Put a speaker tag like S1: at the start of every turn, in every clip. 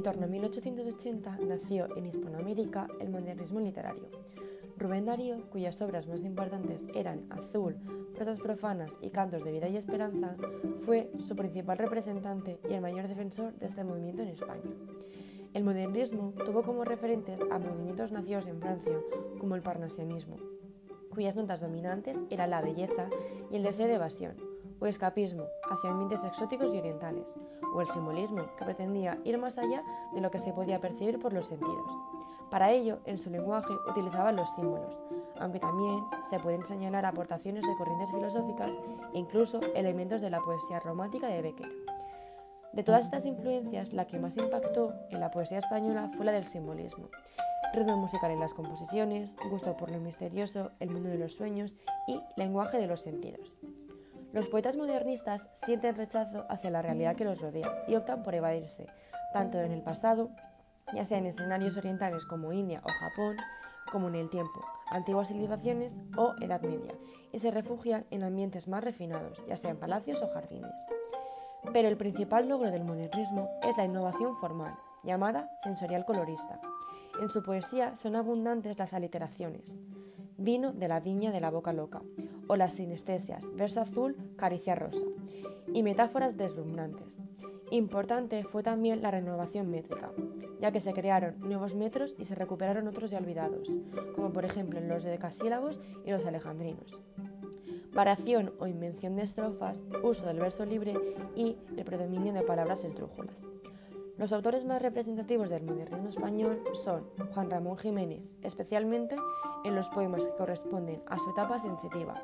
S1: En torno a 1880 nació en Hispanoamérica el modernismo literario. Rubén Darío, cuyas obras más importantes eran Azul, Prosas profanas y Cantos de vida y esperanza, fue su principal representante y el mayor defensor de este movimiento en España. El modernismo tuvo como referentes a movimientos nacidos en Francia, como el parnasianismo, cuyas notas dominantes eran la belleza y el deseo de evasión, o escapismo hacia ambientes exóticos y orientales, o el simbolismo, que pretendía ir más allá de lo que se podía percibir por los sentidos. Para ello, en su lenguaje utilizaba los símbolos, aunque también se pueden señalar aportaciones de corrientes filosóficas e incluso elementos de la poesía romántica de Becker. De todas estas influencias, la que más impactó en la poesía española fue la del simbolismo. Ritmo musical en las composiciones, gusto por lo misterioso, el mundo de los sueños y lenguaje de los sentidos. Los poetas modernistas sienten rechazo hacia la realidad que los rodea y optan por evadirse, tanto en el pasado, ya sea en escenarios orientales como India o Japón, como en el tiempo, antiguas civilizaciones o Edad Media, y se refugian en ambientes más refinados, ya sea en palacios o jardines. Pero el principal logro del modernismo es la innovación formal, llamada sensorial colorista. En su poesía son abundantes las aliteraciones, vino de la viña de la boca loca, o las sinestesias, verso azul, caricia rosa, y metáforas deslumbrantes. Importante fue también la renovación métrica, ya que se crearon nuevos metros y se recuperaron otros ya olvidados, como por ejemplo los decasílabos y los alejandrinos. Variación o invención de estrofas, uso del verso libre y el predominio de palabras esdrújulas. Los autores más representativos del modernismo español son Juan Ramón Jiménez, especialmente en los poemas que corresponden a su etapa sensitiva,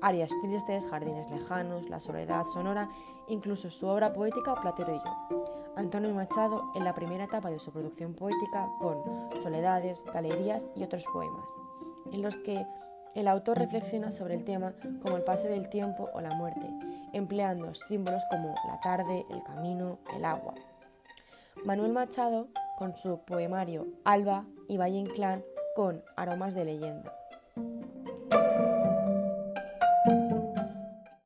S1: Arias tristes, jardines lejanos, la soledad sonora, incluso su obra poética Platero y yo. Antonio Machado en la primera etapa de su producción poética con Soledades, Galerías y otros poemas, en los que el autor reflexiona sobre el tema como el paso del tiempo o la muerte, empleando símbolos como la tarde, el camino, el agua. Manuel Machado con su poemario Alba y Valle Inclán con aromas de leyenda.